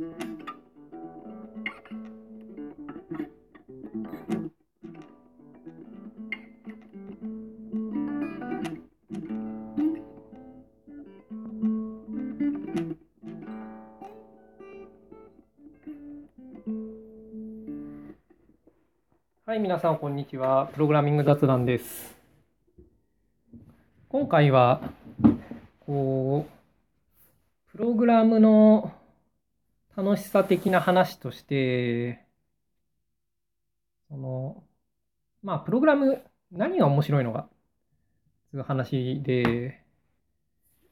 はい、皆さん、こんにちは。プログラミング雑談です。今回は、こう、プログラムの楽しさ的な話として、その、まあ、プログラム、何が面白いのか、という話で、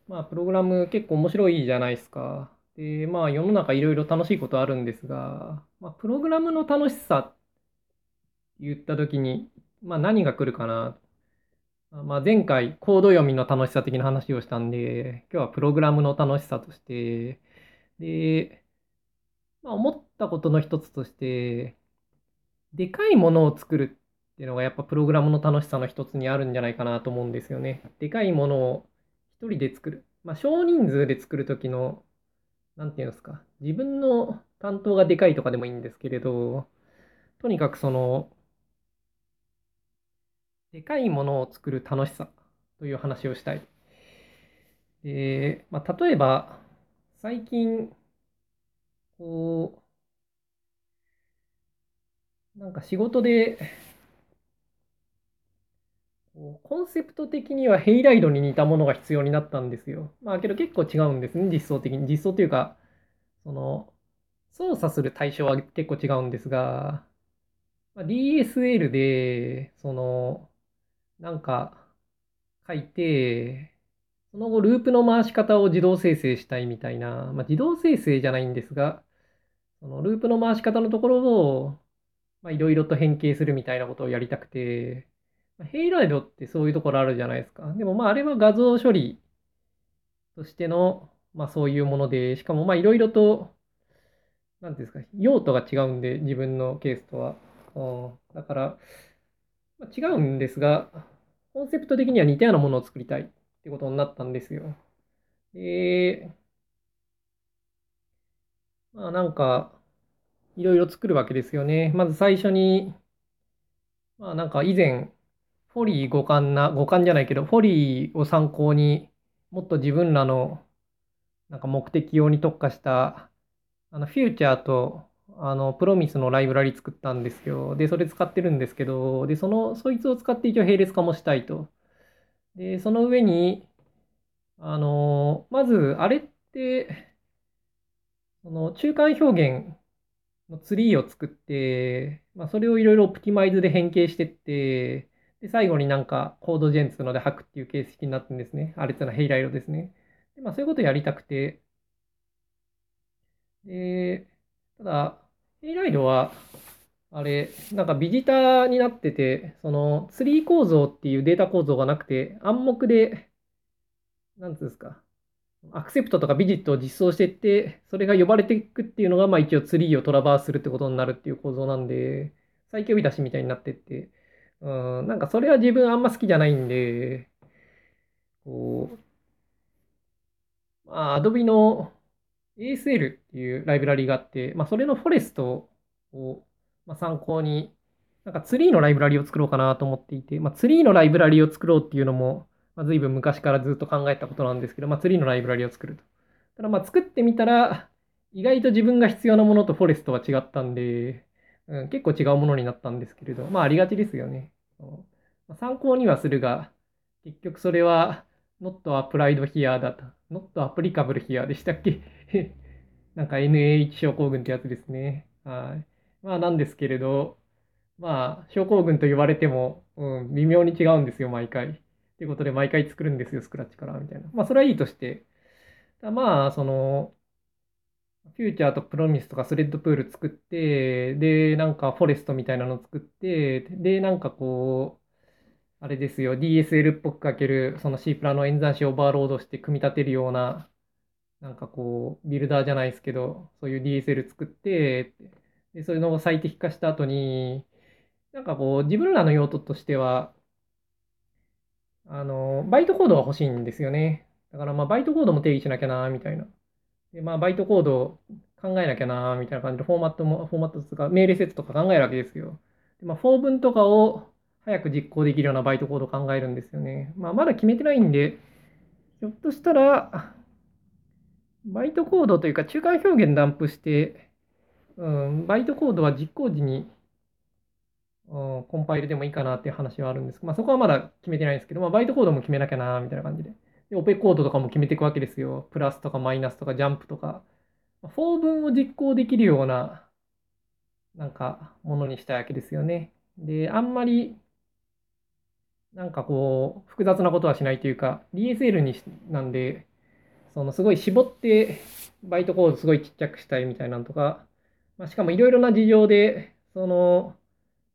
まあ、プログラム結構面白いじゃないですか。で、まあ、世の中いろいろ楽しいことあるんですが、まあ、プログラムの楽しさ言ったときに、まあ何が来るかな。まあ前回コード読みの楽しさ的な話をしたんで、今日はプログラムの楽しさとして、で、まあ思ったことの一つとして、でかいものを作るっていうのがやっぱプログラムの楽しさの一つにあるんじゃないかなと思うんですよね。でかいものを一人で作る。まあ少人数で作るときの、なんていうんですか、自分の担当がでかいとかでもいいんですけれど、とにかくその、でかいものを作る楽しさという話をしたい。で、まあ、例えば、最近、こう、なんか仕事で、コンセプト的にはヘイライドに似たものが必要になったんですよ。まあけど結構違うんですね、実装的に。実装というか、その、操作する対象は結構違うんですが、まあ DSL で、その、なんか書いて、その後ループの回し方を自動生成したいみたいな、まあ、自動生成じゃないんですが、そのループの回し方のところを、まあ、いろいろと変形するみたいなことをやりたくて、まヘイライドってそういうところあるじゃないですか。でもまああれは画像処理としての、まあそういうもので、しかもまあいろいろと、なんていうんですか、用途が違うんで、自分のケースとは。うん、だから、まあ違うんですが、コンセプト的には似たようなものを作りたいってことになったんですよ。で、まあなんか、いろいろ作るわけですよね。まず最初に、まあなんか以前、フォリー互換な、互換じゃないけど、フォリーを参考にもっと自分らのなんか目的用に特化した、あの、フューチャーと、あの、プロミスのライブラリ作ったんですよ。で、それ使ってるんですけど、で、その、そいつを使って一応並列化もしたいと。で、その上に、あの、まず、あれって、その、中間表現のツリーを作って、まあ、それをいろいろオプティマイズで変形してって、で、最後になんかコードジェンツので吐くっていう形式になってるんですね。あれってのはヘイライドですね。で、まあ、そういうことをやりたくて、で、ただ、ヘイライドは、あれ、なんかビジターになってて、そのツリー構造っていうデータ構造がなくて、暗黙で、なんつうんですか、アクセプトとかビジットを実装していって、それが呼ばれていくっていうのが、まあ一応ツリーをトラバースするってことになるっていう構造なんで、最強呼び出しみたいになってって、うん、なんかそれは自分あんま好きじゃないんで、こう、まあ、Adobe の ASL っていうライブラリがあって、まあ、それのフォレストを、まあ、参考に、なんかツリーのライブラリを作ろうかなと思っていて、まあ、ツリーのライブラリを作ろうっていうのも、まあ、随分昔からずっと考えたことなんですけど、まあ、ツリーのライブラリを作ると。ただまあ作ってみたら、意外と自分が必要なものとフォレストは違ったんで、うん、結構違うものになったんですけれど、まあありがちですよね。ま参考にはするが、結局それは not applied here だと。not applicable here でしたっけ？なんか NAH 症候群ってやつですね。はい。まあなんですけれど、まあ症候群と言われても、うん、微妙に違うんですよ、毎回。ということで、毎回作るんですよ、スクラッチから、みたいな。まあそれはいいとして。まあ、その、フューチャーとプロミスとかスレッドプール作って、で、なんかフォレストみたいなの作って、で、なんかこう、あれですよ、DSL っぽく書ける、その C プラの演算子をオーバーロードして組み立てるような、なんかこう、ビルダーじゃないですけど、そういう DSL 作って、で、そういうのを最適化した後に、なんかこう、自分らの用途としては、あの、バイトコードが欲しいんですよね。だからまあ、バイトコードも定義しなきゃな、みたいな。で、まあ、バイトコード考えなきゃなみたいな感じで、フォーマットも、フォーマットとか命令セットとか考えるわけですよ。でまあ、フォー文とかを早く実行できるようなバイトコードを考えるんですよね。まあ、まだ決めてないんで、ひょっとしたら、バイトコードというか中間表現ダンプして、うん、バイトコードは実行時に、うん、コンパイルでもいいかなっていう話はあるんですけどまあ、そこはまだ決めてないんですけど、まあ、バイトコードも決めなきゃなみたいな感じで。で、オペコードとかも決めていくわけですよ。プラスとかマイナスとかジャンプとか。フォー文を実行できるような、なんか、ものにしたいわけですよね。で、あんまり、なんかこう、複雑なことはしないというか、DSL にしなんで、そのすごい絞って、バイトコードすごいちっちゃくしたいみたいなのとか、まあ、しかもいろいろな事情で、その、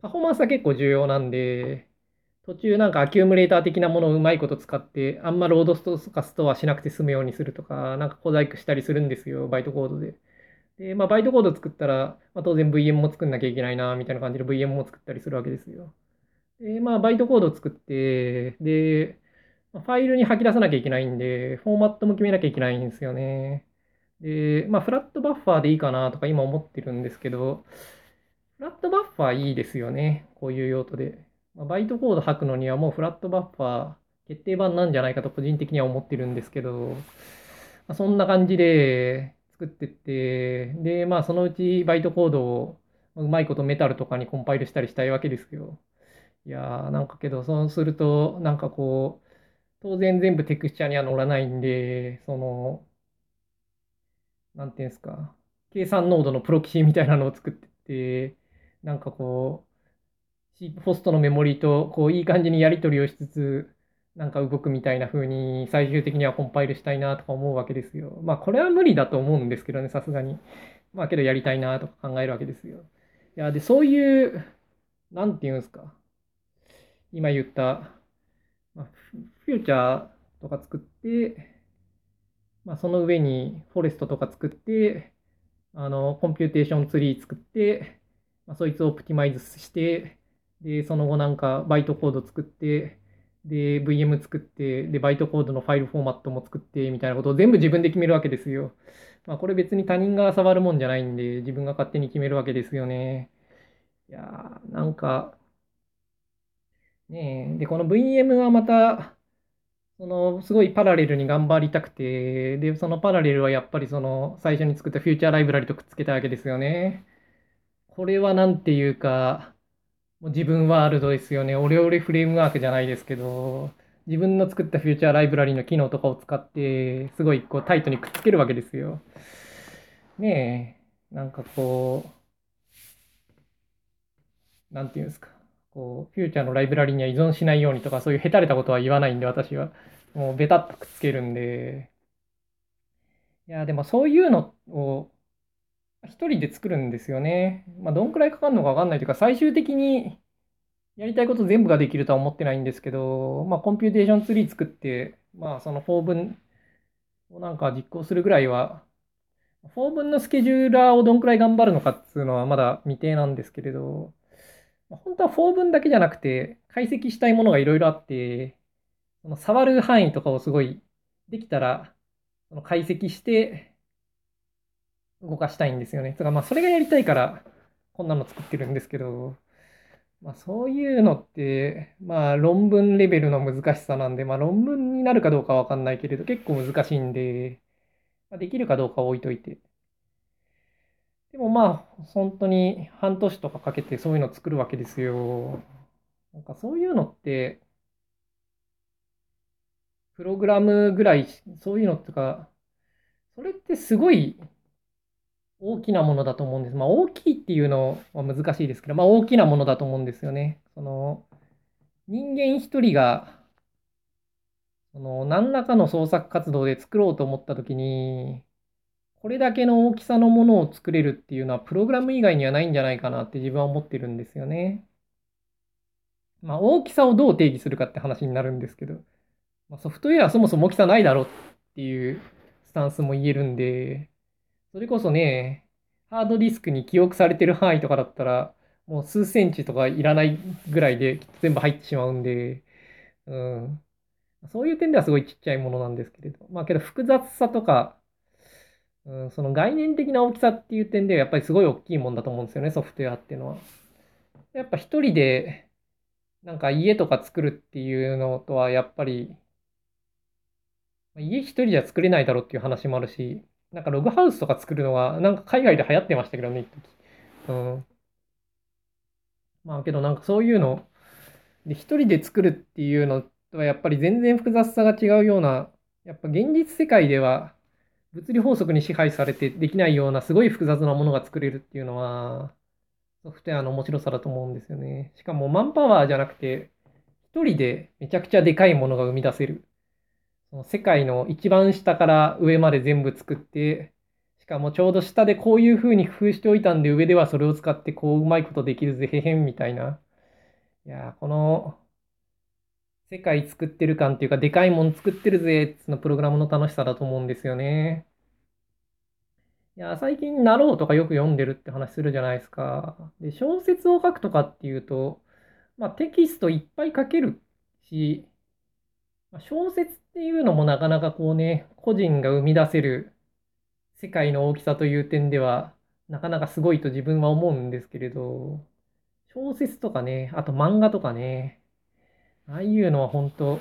パフォーマンスは結構重要なんで、途中なんかアキュームレーター的なものをうまいこと使って、あんまロードストとかストアしなくて済むようにするとか、なんか小細工したりするんですよ、バイトコードで。で、まあ、バイトコード作ったら、まあ、当然 VM も作んなきゃいけないな、みたいな感じで VM も作ったりするわけですよ。で、まあ、バイトコードを作って、で、ファイルに吐き出さなきゃいけないんで、フォーマットも決めなきゃいけないんですよね。で、まあ、フラットバッファーでいいかなとか今思ってるんですけど、フラットバッファーいいですよね。こういう用途で。まあ、バイトコード吐くのにはもうフラットバッファー決定版なんじゃないかと個人的には思ってるんですけど、まあ、そんな感じで作ってって、で、まあそのうちバイトコードをうまいことメタルとかにコンパイルしたりしたいわけですよ。いやー、なんかけど、そうすると、なんかこう、当然全部テクスチャーには乗らないんで、その、なんていうんですか、計算ノードのプロキシみたいなのを作ってって、なんかこう、シープホストのメモリーとこういい感じにやり取りをしつつ、なんか動くみたいな風に最終的にはコンパイルしたいなとか思うわけですよ。まあこれは無理だと思うんですけどね、さすがに。まあけどやりたいなとか考えるわけですよ。いや、で、そういう、なんていうんですか。今言った、まあ、フューチャーとか作って、まあその上に forest とか作って、あの、 computation tree 作って、まあ、そいつを optimize して、で、その後なんかバイトコード作って、で、VM 作って、で、バイトコードのファイルフォーマットも作って、みたいなことを全部自分で決めるわけですよ。まあ、これ別に他人が触るもんじゃないんで、自分が勝手に決めるわけですよね。いやー、なんか、ねえ、で、この VM はまた、その、すごいパラレルに頑張りたくて、で、そのパラレルはやっぱりその、最初に作ったフューチャーライブラリとくっつけたわけですよね。これはなんていうか、もう自分ワールドですよね。オレオレフレームワークじゃないですけど、自分の作ったフューチャーライブラリの機能とかを使って、すごいこうタイトにくっつけるわけですよ。ねえ、なんかこう、なんていうんですか。こう、フューチャーのライブラリには依存しないようにとか、そういうへたれたことは言わないんで、私は。もうベタっとくっつけるんで。いや、でもそういうのを一人で作るんですよね。まあ、どんくらいかかるのかわかんないというか、最終的にやりたいこと全部ができるとは思ってないんですけど、まあ、 computation tree 作って、まあ、その4分をなんか実行するぐらいは、4分のスケジューラーをどんくらい頑張るのかっていうのはまだ未定なんですけれど、本当は4分だけじゃなくて、解析したいものがいろいろあって、その触る範囲とかをすごいできたら、その解析して、動かしたいんですよね。つかまあそれがやりたいからこんなの作ってるんですけど、まあ、そういうのって、まあ論文レベルの難しさなんで、まあ論文になるかどうかわかんないけれど結構難しいんで、まあ、できるかどうか置いといて。でもまあ本当に半年とかかけてそういうの作るわけですよ。なんかそういうのって、プログラムぐらい、そういうのとか、それってすごい大きなものだと思うんです。まあ、大きいっていうのは難しいですけど、まあ、大きなものだと思うんですよね。その、人間一人が、その、何らかの創作活動で作ろうと思ったときに、これだけの大きさのものを作れるっていうのは、プログラム以外にはないんじゃないかなって自分は思ってるんですよね。まあ、大きさをどう定義するかって話になるんですけど、まあ、ソフトウェアはそもそも大きさないだろうっていうスタンスも言えるんで、それこそね、ハードディスクに記憶されてる範囲とかだったら、もう数センチとかいらないぐらいで全部入ってしまうんで、うん。そういう点ではすごいちっちゃいものなんですけれど。まあけど複雑さとか、うん、その概念的な大きさっていう点ではやっぱりすごい大きいもんだと思うんですよね、ソフトウェアっていうのは。やっぱ一人でなんか家とか作るっていうのとはやっぱり家一人じゃ作れないだろうっていう話もあるし、なんかログハウスとか作るのはなんか海外で流行ってましたけどね、一時。うん。まあけどなんかそういうの、で、一人で作るっていうのとはやっぱり全然複雑さが違うような、やっぱ現実世界では物理法則に支配されてできないようなすごい複雑なものが作れるっていうのは、ソフトウェアの面白さだと思うんですよね。しかもマンパワーじゃなくて、一人でめちゃくちゃでかいものが生み出せる。その世界の一番下から上まで全部作って、しかもちょうど下でこういう風に工夫しておいたんで、上ではそれを使ってこううまいことできるぜ、へへんみたいな。いやこの、世界作ってる感っていうか、でかいもん作ってるぜ、つのプログラムの楽しさだと思うんですよね。いや、最近、なろうとかよく読んでるって話するじゃないですか。で、小説を書くとかっていうと、まあ、テキストいっぱい書けるし、小説っっていうのもなかなかこうね、個人が生み出せる世界の大きさという点では、なかなかすごいと自分は思うんですけれど、小説とかね、あと漫画とかね、ああいうのは本当、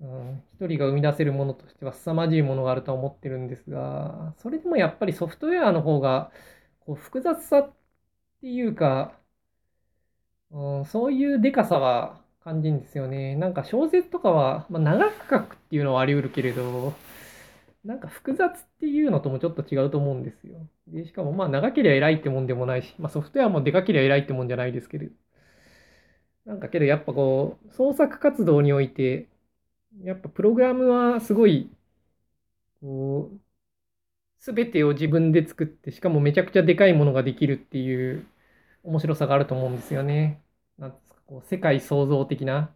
うん、一人が生み出せるものとしては凄まじいものがあるとは思ってるんですが、それでもやっぱりソフトウェアの方が、こう複雑さっていうか、うん、そういうでかさは感じんですよね。なんか小説とかは、まあ、長く書くっていうのはあり得るけれど、なんか複雑っていうのともちょっと違うと思うんですよ。で、しかもまあ長ければ偉いってもんでもないし、まあソフトウェアもでかければ偉いってもんじゃないですけど、なんかけどやっぱこう、創作活動において、やっぱプログラムはすごい、こう、すべてを自分で作って、しかもめちゃくちゃでかいものができるっていう面白さがあると思うんですよね。こう、世界創造的な。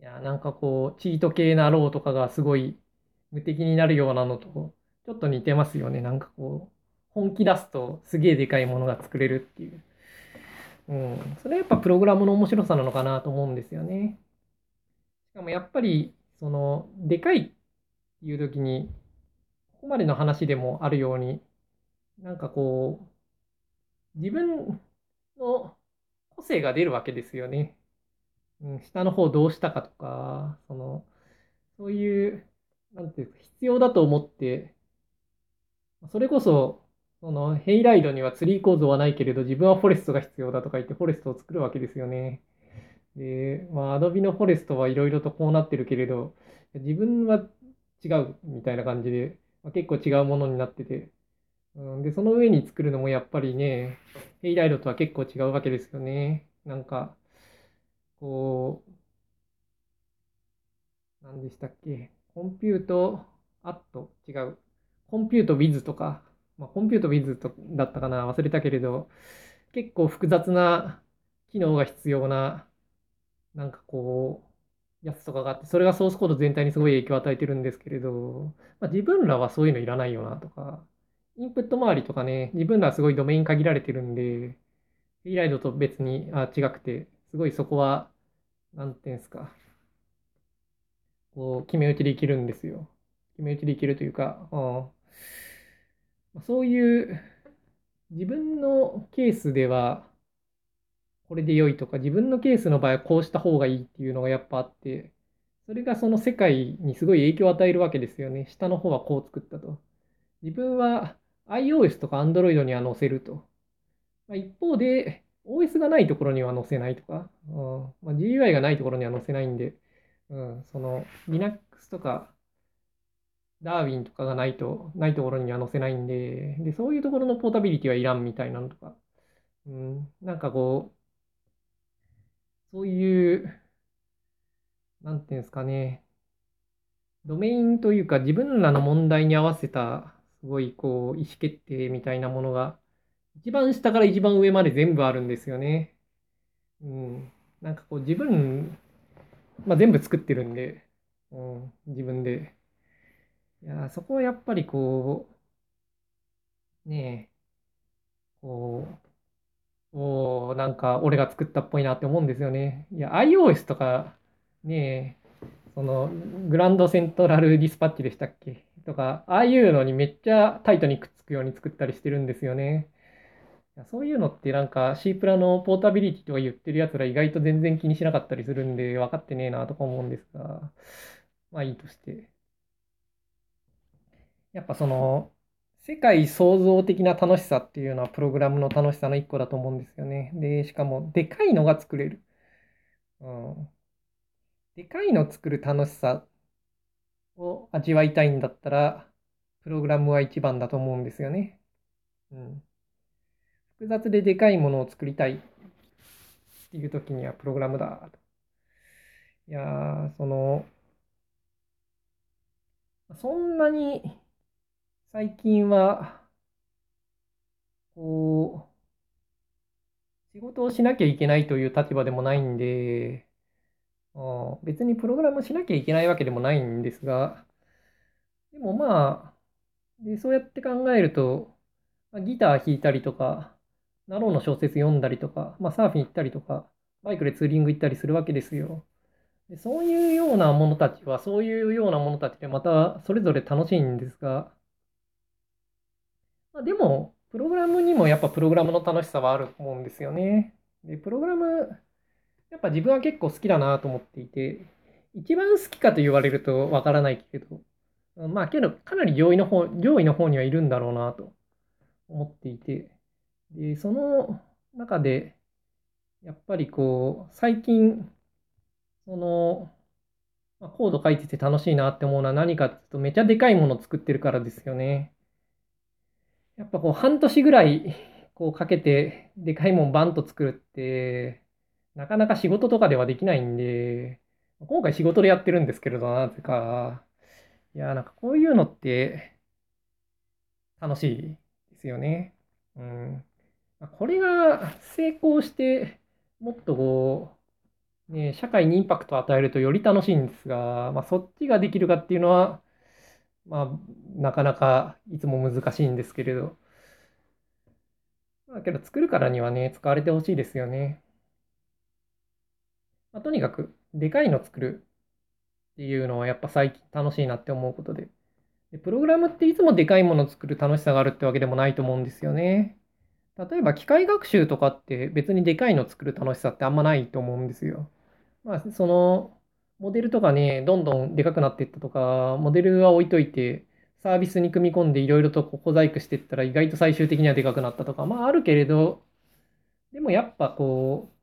いや、なんかこう、チート系なローとかがすごい無敵になるようなのと、ちょっと似てますよね。なんかこう、本気出すとすげえでかいものが作れるっていう。うん。それはやっぱプログラムの面白さなのかなと思うんですよね。しかもやっぱり、その、でかいっていう時に、ここまでの話でもあるように、なんかこう、自分の個性が出るわけですよね。うん、下の方どうしたかとか、その、そういう、なんていうか、必要だと思って、それこそ、その、ヘイライドにはツリー構造はないけれど、自分はフォレストが必要だとか言って、フォレストを作るわけですよね。で、まあ、Adobe のフォレストはいろいろとこうなってるけれど、自分は違うみたいな感じで、まあ、結構違うものになってて、うん、で、その上に作るのもやっぱりね、 Halide とは結構違うわけですよね。なんか、こう、何でしたっけ、 compute, at、違う、 compute with とか、まあ、 compute with とだったかな、忘れたけれど、結構複雑な機能が必要ななんかこう、やつとかがあって、それがソースコード全体にすごい影響を与えてるんですけれど、まあ、自分らはそういうのいらないよなとか、インプット周りとかね、自分らはすごいドメイン限られてるんで、フリーライドと別にあ違くて、すごいそこは、なんていうんですか、こう、決め打ちでいけるんですよ。決め打ちでいけるというか、うん、そういう自分のケースでは、これで良いとか、自分のケースの場合はこうした方がいいっていうのがやっぱあって、それがその世界にすごい影響を与えるわけですよね。下の方はこう作ったと。自分は iOS とか Android には載せると。まあ、一方で、OS がないところには載せないとか、うん。まあ、GUI がないところには載せないんで、うん、その Linux とか Darwin とかがないと、ないところには載せないんで、で、そういうところのポータビリティはいらんみたいなのとか、うん、なんかこう、そういう、なんていうんですかね、ドメインというか自分らの問題に合わせた、すごいこう、意思決定みたいなものが、一番下から一番上まで全部あるんですよね。うん。なんかこう自分、まあ全部作ってるんで、うん、自分で。いや、そこはやっぱりこう、ねえ、こう、おなんか俺が作ったっぽいなって思うんですよね。いや、iOS とかねえ、そのグランドセントラルディスパッチでしたっけ？とか、ああいうのにめっちゃタイトにくっつくように作ったりしてるんですよね。そういうのってなんか C プラのポータビリティとか言ってるやつら意外と全然気にしなかったりするんで分かってねえなとか思うんですが、まあいいとして。やっぱその、世界創造的な楽しさっていうのはプログラムの楽しさの一個だと思うんですよね。で、しかもでかいのが作れる。うん。でかいの作る楽しさを味わいたいんだったら、プログラムは一番だと思うんですよね。うん。複雑ででかいものを作りたいっていう時にはプログラムだ。いやー、その、そんなに最近は、こう、仕事をしなきゃいけないという立場でもないんで、別にプログラムしなきゃいけないわけでもないんですが、でもまあ、でそうやって考えるとま、ギター弾いたりとか、ナローの小説読んだりとか、まあ、サーフィン行ったりとか、バイクでツーリング行ったりするわけですよ。でそういうようなものたちは、そういうようなものたちでまたそれぞれ楽しいんですが、まあ、でも、プログラムにもやっぱプログラムの楽しさはあると思うんですよね。で、プログラム、やっぱ自分は結構好きだなと思っていて、一番好きかと言われるとわからないけど、まあけどかなり上位の方、上位の方にはいるんだろうなと思っていて、で、その中で、やっぱりこう、最近、その、まあ、コード書いてて楽しいなって思うのは何かっていうと、めちゃでかいものを作ってるからですよね。やっぱこう、半年ぐらい、こうかけて、でかいもんバンと作るって、なかなか仕事とかではできないんで、今回仕事でやってるんですけれど、なぜか、いや、なんかこういうのって、楽しいですよね。うん。これが成功して、もっとこう、ね、社会にインパクトを与えるとより楽しいんですが、まあ、そっちができるかっていうのは、まあ、なかなかいつも難しいんですけれど。だけど、作るからにはね、使われてほしいですよね。まあ、とにかく、でかいの作るっていうのはやっぱ最近楽しいなって思うことで。でプログラムっていつもでかいもの作る楽しさがあるってわけでもないと思うんですよね。例えば機械学習とかって別にでかいの作る楽しさってあんまないと思うんですよ。まあ、その、モデルとかね、どんどんでかくなっていったとか、モデルは置いといて、サービスに組み込んでいろいろと小細工していったら意外と最終的にはでかくなったとか、まああるけれど、でもやっぱこう、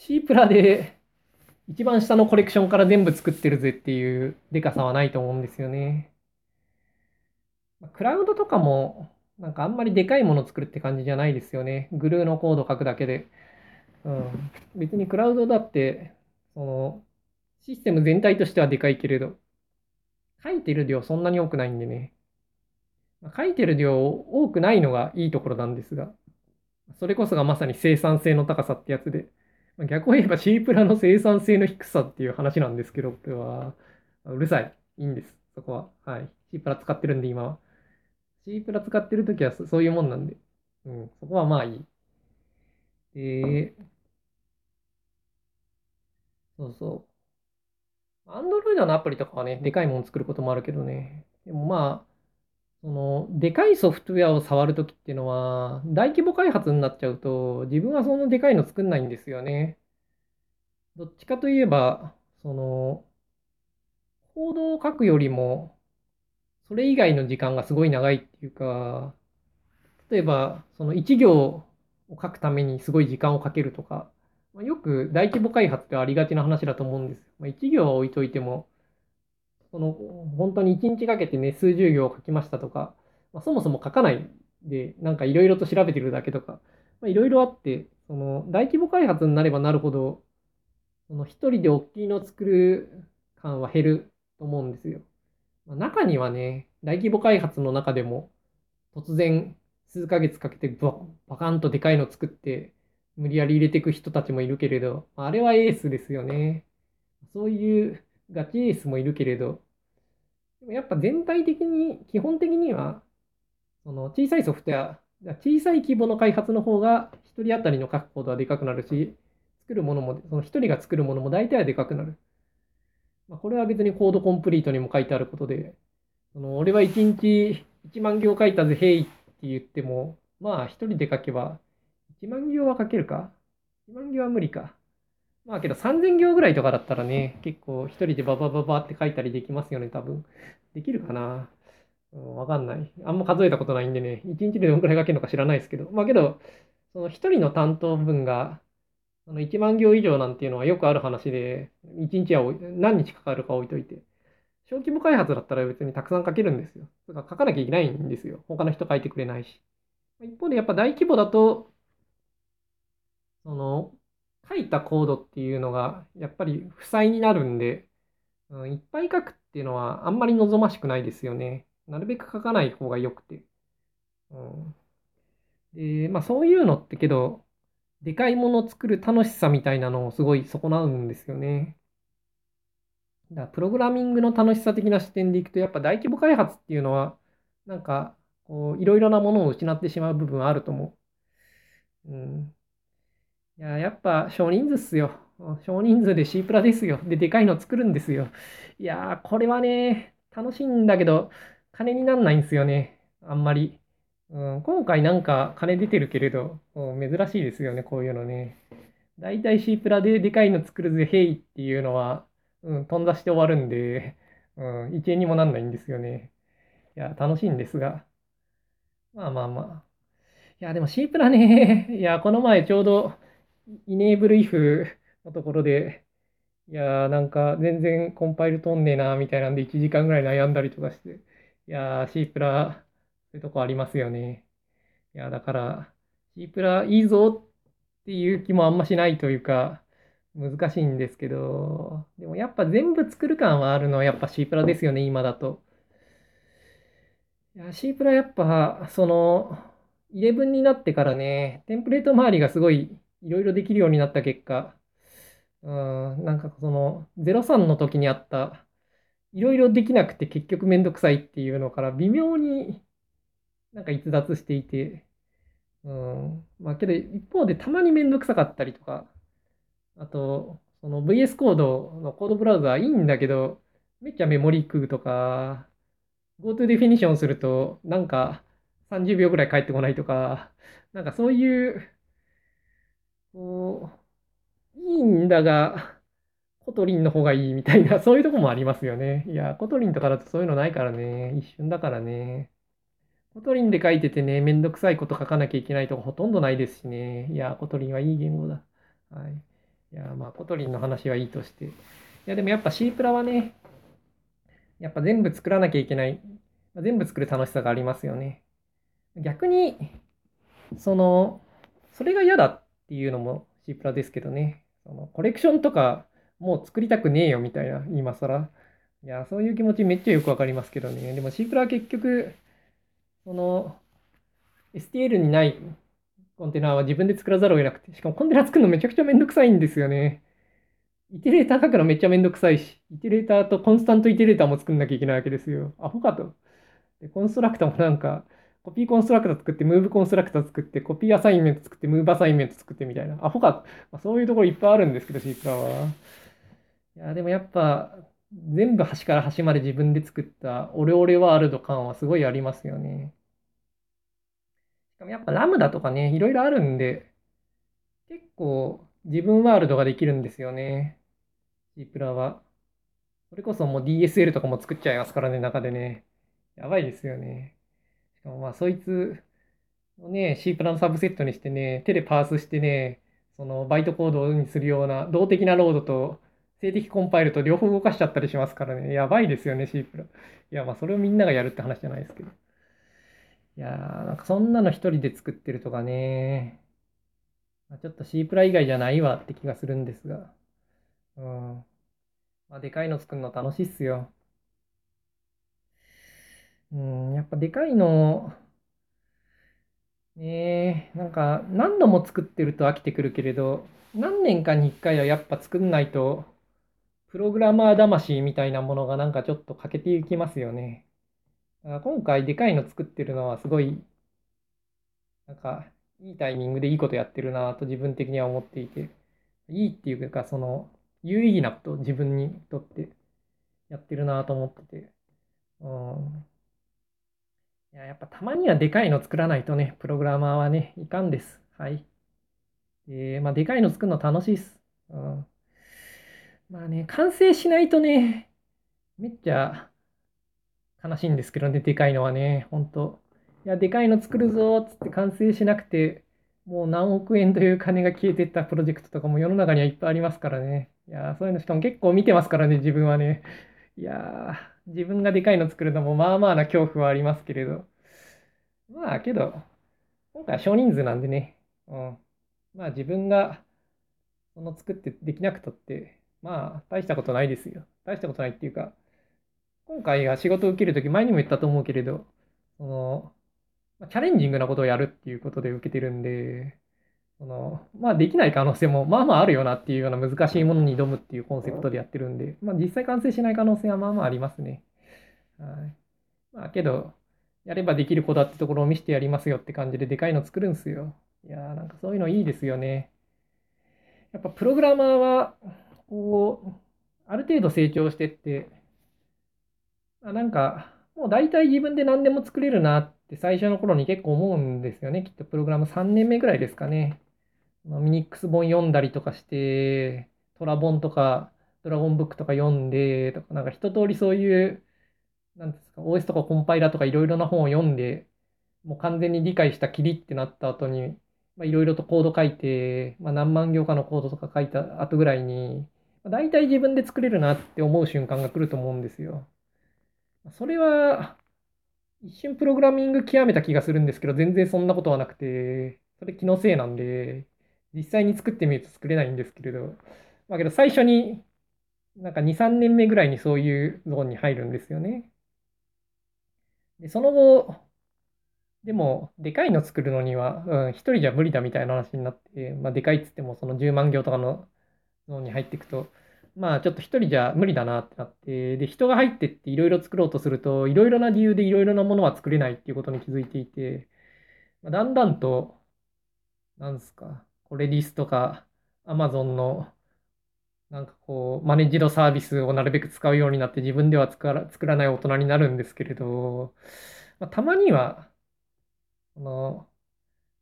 C プラで一番下のコレクションから全部作ってるぜっていうでかさはないと思うんですよね。クラウドとかもなんかあんまりでかいもの作るって感じじゃないですよね。グルーのコード書くだけで。うん。別にクラウドだって、その、システム全体としてはでかいけれど、書いてる量そんなに多くないんでね。書いてる量多くないのがいいところなんですが、それこそがまさに生産性の高さってやつで、逆を言えば C プラの生産性の低さっていう話なんですけど、これは、うるさい。いいんです。そこは。はい。C プラ使ってるんで今は。C プラ使ってるときはそういうもんなんで、うん、そこはまあいい。で、そうそう。Android のアプリとかはね、でかいもの作ることもあるけどね。でもまあ、その、でかいソフトウェアを触るときっていうのは、大規模開発になっちゃうと、自分はそんなでかいの作んないんですよね。どっちかといえば、その、コードを書くよりも、それ以外の時間がすごい長いっていうか、例えば、その1行を書くためにすごい時間をかけるとか、まあ、よく大規模開発ってありがちな話だと思うんです。まあ、1行は置いといても、その本当に1日かけてね、数十行書きましたとか、まあ、そもそも書かないで、なんかいろいろと調べてるだけとか、いろいろあって、その大規模開発になればなるほど、その一人で大きいのを作る感は減ると思うんですよ。ま中にはね、大規模開発の中でも、突然数ヶ月かけてババカンとでかいの作って、無理やり入れていく人たちもいるけれど、あれはエースですよね。そういうガチエースもいるけれど、でもやっぱ全体的に、基本的には、その小さいソフトウェア、小さい規模の開発の方が1人当たりの書くコードはでかくなるし、作るものも、その1人が作るものも大体はでかくなる。まあ、これは別にコードコンプリートにも書いてあることで、その俺は1日1万行書いたぜ、へいって言っても、まあ一人で書けば、1万行は書けるか ?1 万行は無理か。まあけど3000行ぐらいとかだったらね、結構一人でババババって書いたりできますよね、多分。できるかな？うん、わかんない。あんま数えたことないんでね、1日でどんくらい書けるのか知らないですけど。まあけど、その一人の担当分が、その1万行以上なんていうのはよくある話で、1日は何日かかるか置いといて。小規模開発だったら別にたくさん書けるんですよ。だから書かなきゃいけないんですよ。他の人書いてくれないし。一方でやっぱ大規模だと、その、書いたコードっていうのがやっぱり負債になるんで、うん、いっぱい書くっていうのはあんまり望ましくないですよね。なるべく書かない方が良くて。うん、で、まあそういうのってけど、でかいものを作る楽しさみたいなのをすごい損なうんですよね。だからプログラミングの楽しさ的な視点でいくと、やっぱ大規模開発っていうのは、なんか、こう、いろいろなものを失ってしまう部分あると思う。うん。いや、やっぱ少人数っすよ。少人数で C プラですよ。で、でかいの作るんですよ。いやー、これはね、楽しいんだけど、金になんないんすよね。あんまり。うん、今回なんか金出てるけれど、珍しいですよね、こういうのね。だいたい C プラででかいの作るぜ、ヘイっていうのは、うん、飛んだして終わるんで、うん、1円にもなんないんですよね。いや、楽しいんですが。まあまあまあ。いや、でも C プラね、いや、この前ちょうど、イネーブルイフのところで、いやー、なんか全然コンパイル飛んねえな、みたいなんで1時間ぐらい悩んだりとかして、いやー、C プラ、そういうとこありますよね。いや、だから、C プラいいぞっていう気もあんましないというか、難しいんですけど、でもやっぱ全部作る感はあるのはやっぱ C プラですよね、今だと。いや、C プラやっぱ、その、11になってからね、テンプレート周りがすごいいろいろできるようになった結果、うん、なんかその、03の時にあった、いろいろできなくて結局めんどくさいっていうのから微妙になんか逸脱していて、うん、まあけど一方でたまにめんどくさかったりとか、あと、その VS コードのコードブラウザーいいんだけど、めっちゃメモリー食うとか、 Go To Definition すると、なんか30秒ぐらい返ってこないとか、なんかそういう、こう、いいんだが、Kotlin の方がいいみたいな、そういうとこもありますよね。いや、 Kotlin とかだとそういうのないからね。一瞬だからね。Kotlin で書いててね、めんどくさいこと書かなきゃいけないとかほとんどないですしね。いや、 Kotlin はいい言語だ。はい。いや、まあ、 Kotlin の話はいいとして。いや、でもやっぱ C プラはね、やっぱ全部作らなきゃいけない。全部作る楽しさがありますよね。逆に、その、それが嫌だっていうのも C プラですけどね。そのコレクションとかもう作りたくねえよみたいな、今更。いや、そういう気持ちめっちゃよくわかりますけどね。でも C プラは結局、その、STL にないコンテナは自分で作らざるを得なくて、しかもコンテナ作るのめちゃくちゃめんどくさいんですよね。イテレーター書くのめっちゃめんどくさいし、イテレーターとコンスタントイテレーターも作んなきゃいけないわけですよ。アホかと。で、コンストラクターもなんか、コピーコンストラクター作って、ムーブコンストラクター作って、コピーアサインメント作って、ムーブアサインメント作ってみたいな。アホか。まあ、そういうところいっぱいあるんですけど、C プラは。いや、でもやっぱ、全部端から端まで自分で作ったオレオレワールド感はすごいありますよね。しかもやっぱラムダとかね、いろいろあるんで、結構自分ワールドができるんですよね。C プラは。それこそもう DSL とかも作っちゃいますからね、中でね。やばいですよね。しかもまあそいつをね、C プラのサブセットにしてね、手でパースしてね、そのバイトコードにするような動的なロードと静的コンパイルと両方動かしちゃったりしますからね。やばいですよね、C プラ。いや、まあそれをみんながやるって話じゃないですけど。いやー、なんかそんなの一人で作ってるとかね。まあ、ちょっと C プラ以外じゃないわって気がするんですが。うん。まあ、でかいの作るの楽しいっすよ。うん、やっぱでかいの、ねえ、なんか何度も作ってると飽きてくるけれど、何年かに一回はやっぱ作んないと、プログラマー魂みたいなものがなんかちょっと欠けていきますよね。だから今回でかいの作ってるのはすごい、なんかいいタイミングでいいことやってるなと自分的には思っていて、いいっていうか、その、有意義なこと自分にとってやってるなと思ってて、うん。いや、やっぱたまにはでかいの作らないとね、プログラマーはね、いかんです。はい。で、まあ、でかいの作るの楽しいっす。うん。まあね、完成しないとね、めっちゃ悲しいんですけどね、でかいのはね、ほんと。いや、でかいの作るぞっつって完成しなくて、もう何億円という金が消えてったプロジェクトとかも世の中にはいっぱいありますからね。いや、そういうのしかも結構見てますからね、自分はね。いやー、自分がでかいの作るのもまあまあな恐怖はありますけれど。まあけど、今回は少人数なんでね。うん。まあ自分がその作ってできなくたって、まあ大したことないですよ。大したことないっていうか、今回が仕事を受けるとき、前にも言ったと思うけれど、その、チャレンジングなことをやるっていうことで受けてるんで、その、まあできない可能性もまあまああるよなっていうような難しいものに挑むっていうコンセプトでやってるんで、まあ実際完成しない可能性はまあまあありますね。はい。まあけど、やればできる子だってところを見せてやりますよって感じででかいの作るんすよ。いやなんかそういうのいいですよね。やっぱプログラマーは、こう、ある程度成長してって、あなんか、もう大体自分で何でも作れるなって最初の頃に結構思うんですよね。きっとプログラム3年目ぐらいですかね。ミニックス本読んだりとかして、トラ本とか、ドラゴンブックとか読んで、とか、なんか一通りそういう、なんですか、OS とかコンパイラーとかいろいろな本を読んで、もう完全に理解したきりってなった後に、いろいろとコード書いて、まあ、何万行かのコードとか書いた後ぐらいに、まあ、大体自分で作れるなって思う瞬間が来ると思うんですよ。それは、一瞬プログラミング極めた気がするんですけど、全然そんなことはなくて、それ気のせいなんで、実際に作ってみると作れないんですけれど、まあけど最初に、なんか2、3年目ぐらいにそういうゾーンに入るんですよね。で、その後、でも、でかいの作るのには、うん、一人じゃ無理だみたいな話になって、まあ、でかいっつっても、その10万行とかのゾーンに入っていくと、まあちょっと一人じゃ無理だなってなって、で、人が入ってっていろいろ作ろうとすると、いろいろな理由でいろいろなものは作れないっていうことに気づいていて、まあ、だんだんと、なんですか、これリスとか、アマゾンの、なんかこう、マネジドサービスをなるべく使うようになって自分では作ら作らない大人になるんですけれど、まあ、たまには、この、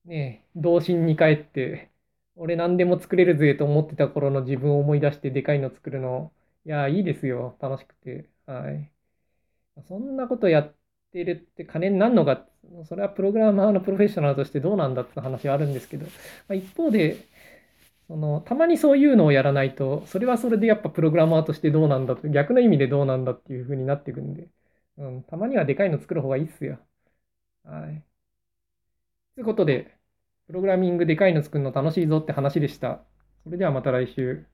ね、童心に帰って、俺何でも作れるぜと思ってた頃の自分を思い出してでかいの作るの、いや、いいですよ。楽しくて。はい。そんなことやっってるって金になるのか、それはプログラマーのプロフェッショナルとしてどうなんだって話はあるんですけど、まあ、一方で、その、たまにそういうのをやらないと、それはそれでやっぱプログラマーとしてどうなんだと、逆の意味でどうなんだっていう風になっていくんで、うん、たまにはでかいの作る方がいいっすよ。はい。ということで、プログラミングでかいの作るの楽しいぞって話でした。それではまた来週。